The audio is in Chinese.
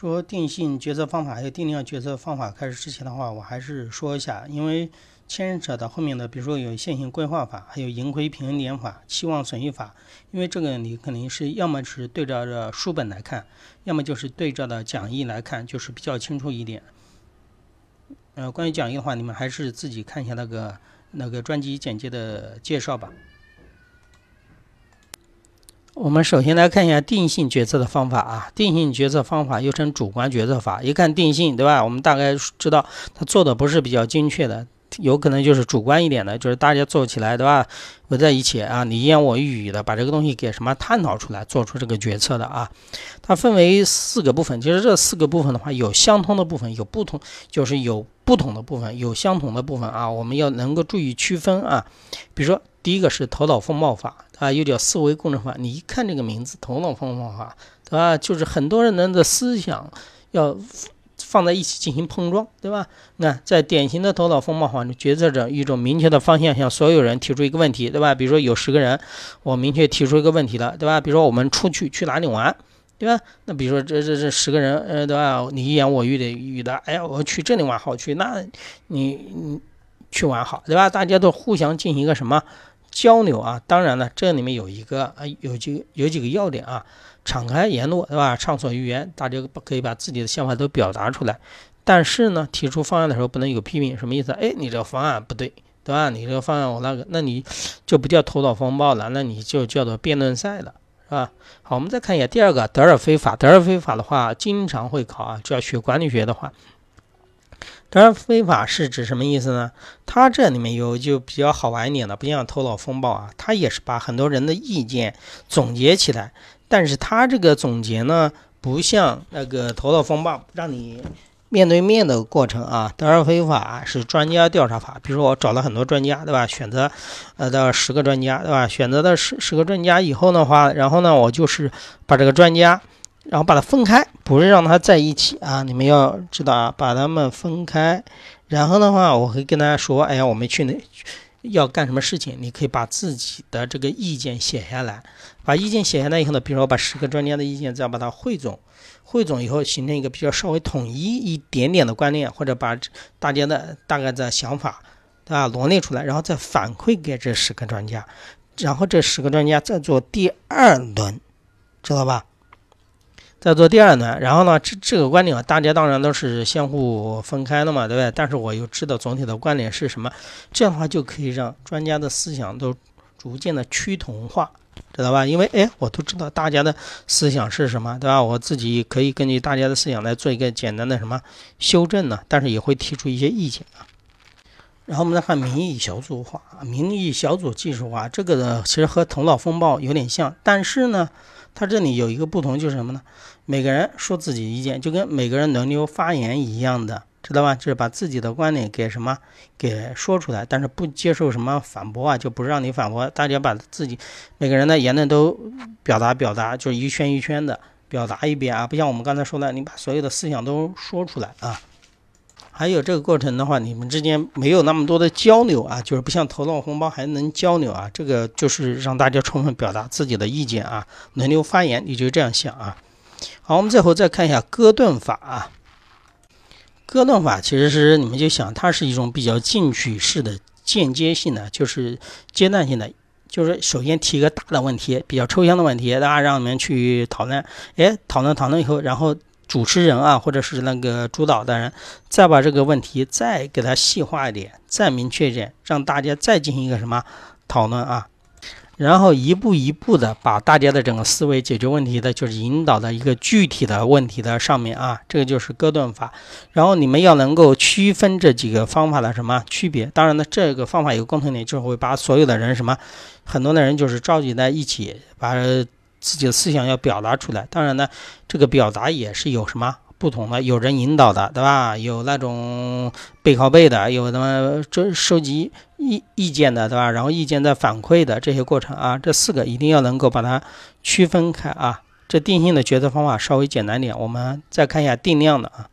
说定性决策方法还有定量决策方法开始之前的话，我还是说一下，因为牵扯到后面的，比如说有线性规划法，还有盈亏平衡点法、期望损益法，因为这个你肯定是要么是对照着书本来看，要么就是对照的讲义来看，就是比较清楚一点。呃，关于讲义的话，你们还是自己看一下那个那个专辑简介的介绍吧。我们首先来看一下定性决策的方法啊，定性决策方法又称主观决策法。一看定性，对吧？我们大概知道它做的不是比较精确的，有可能就是主观一点的，就是大家做起来，对吧？围在一起啊，你言我一语的把这个东西给什么探讨出来，做出这个决策的啊。它分为四个部分，其实这四个部分的话，有相通的部分，有不同，就是有不同的部分，有相同的部分啊。我们要能够注意区分啊。比如说，第一个是头脑风暴法。啊，又叫思维工程法。你一看这个名字，头脑风暴法，对吧？就是很多人的思想要放在一起进行碰撞，对吧？那在典型的头脑风暴法，决策者一种明确的方向，向所有人提出一个问题，对吧？比如说有十个人，我明确提出一个问题了，对吧？比如说我们出去去哪里玩，对吧？那比如说这这这十个人，呃，对吧？你一言我语的语的，哎呀，我去这里玩好去，那你你去玩好，对吧？大家都互相进行一个什么？交流啊，当然了，这里面有一个啊，有几有几个要点啊，敞开言路，对吧？畅所欲言，大家不可以把自己的想法都表达出来。但是呢，提出方案的时候不能有批评，什么意思？哎，你这个方案不对，对吧？你这个方案我那个，那你就不叫头脑风暴了，那你就叫做辩论赛了，啊？好，我们再看一下第二个德尔菲法。德尔菲法的话，经常会考啊，就要学管理学的话。德尔菲法是指什么意思呢？它这里面有就比较好玩一点的，不像头脑风暴啊，它也是把很多人的意见总结起来，但是它这个总结呢，不像那个头脑风暴让你面对面的过程啊。德尔菲法是专家调查法，比如说我找了很多专家，对吧？选择呃到十个专家，对吧？选择的十十个专家以后的话，然后呢，我就是把这个专家。然后把它分开，不是让它在一起啊！你们要知道啊，把它们分开。然后的话，我会跟大家说，哎呀，我们去那要干什么事情？你可以把自己的这个意见写下来。把意见写下来以后呢，比如说把十个专家的意见再把它汇总，汇总以后形成一个比较稍微统一一点点的观念，或者把大家的大概的想法，对吧？罗列出来，然后再反馈给这十个专家，然后这十个专家再做第二轮，知道吧？再做第二段，然后呢，这这个观点啊，大家当然都是相互分开的嘛，对不对？但是我又知道总体的观点是什么，这样的话就可以让专家的思想都逐渐的趋同化，知道吧？因为哎，我都知道大家的思想是什么，对吧？我自己可以根据大家的思想来做一个简单的什么修正呢？但是也会提出一些意见啊。然后我们再看民意小组化，民意小组技术化，这个呢其实和头脑风暴有点像，但是呢。它这里有一个不同，就是什么呢？每个人说自己意见，就跟每个人轮流发言一样的，知道吧？就是把自己的观点给什么给说出来，但是不接受什么反驳啊，就不让你反驳。大家把自己每个人的言论都表达表达，就是一圈一圈的表达一遍啊，不像我们刚才说的，你把所有的思想都说出来啊。还有这个过程的话，你们之间没有那么多的交流啊，就是不像头脑红包还能交流啊。这个就是让大家充分表达自己的意见啊，轮流发言，你就这样想啊。好，我们最后再看一下哥顿法啊。哥顿法其实是你们就想，它是一种比较进取式的、间接性的，就是阶段性的，就是首先提一个大的问题，比较抽象的问题，大家让你们去讨论。哎，讨论讨论以后，然后。主持人啊，或者是那个主导的人，再把这个问题再给它细化一点，再明确一点，让大家再进行一个什么讨论啊，然后一步一步的把大家的整个思维解决问题的，就是引导到一个具体的问题的上面啊，这个就是哥顿法。然后你们要能够区分这几个方法的什么区别？当然呢，这个方法有个共同点，就是会把所有的人什么，很多的人就是召集在一起，把。自己的思想要表达出来，当然呢，这个表达也是有什么不同的，有人引导的，对吧？有那种背靠背的，有什么这收集意意见的，对吧？然后意见再反馈的这些过程啊，这四个一定要能够把它区分开啊。这定性的决策方法稍微简单点，我们再看一下定量的啊。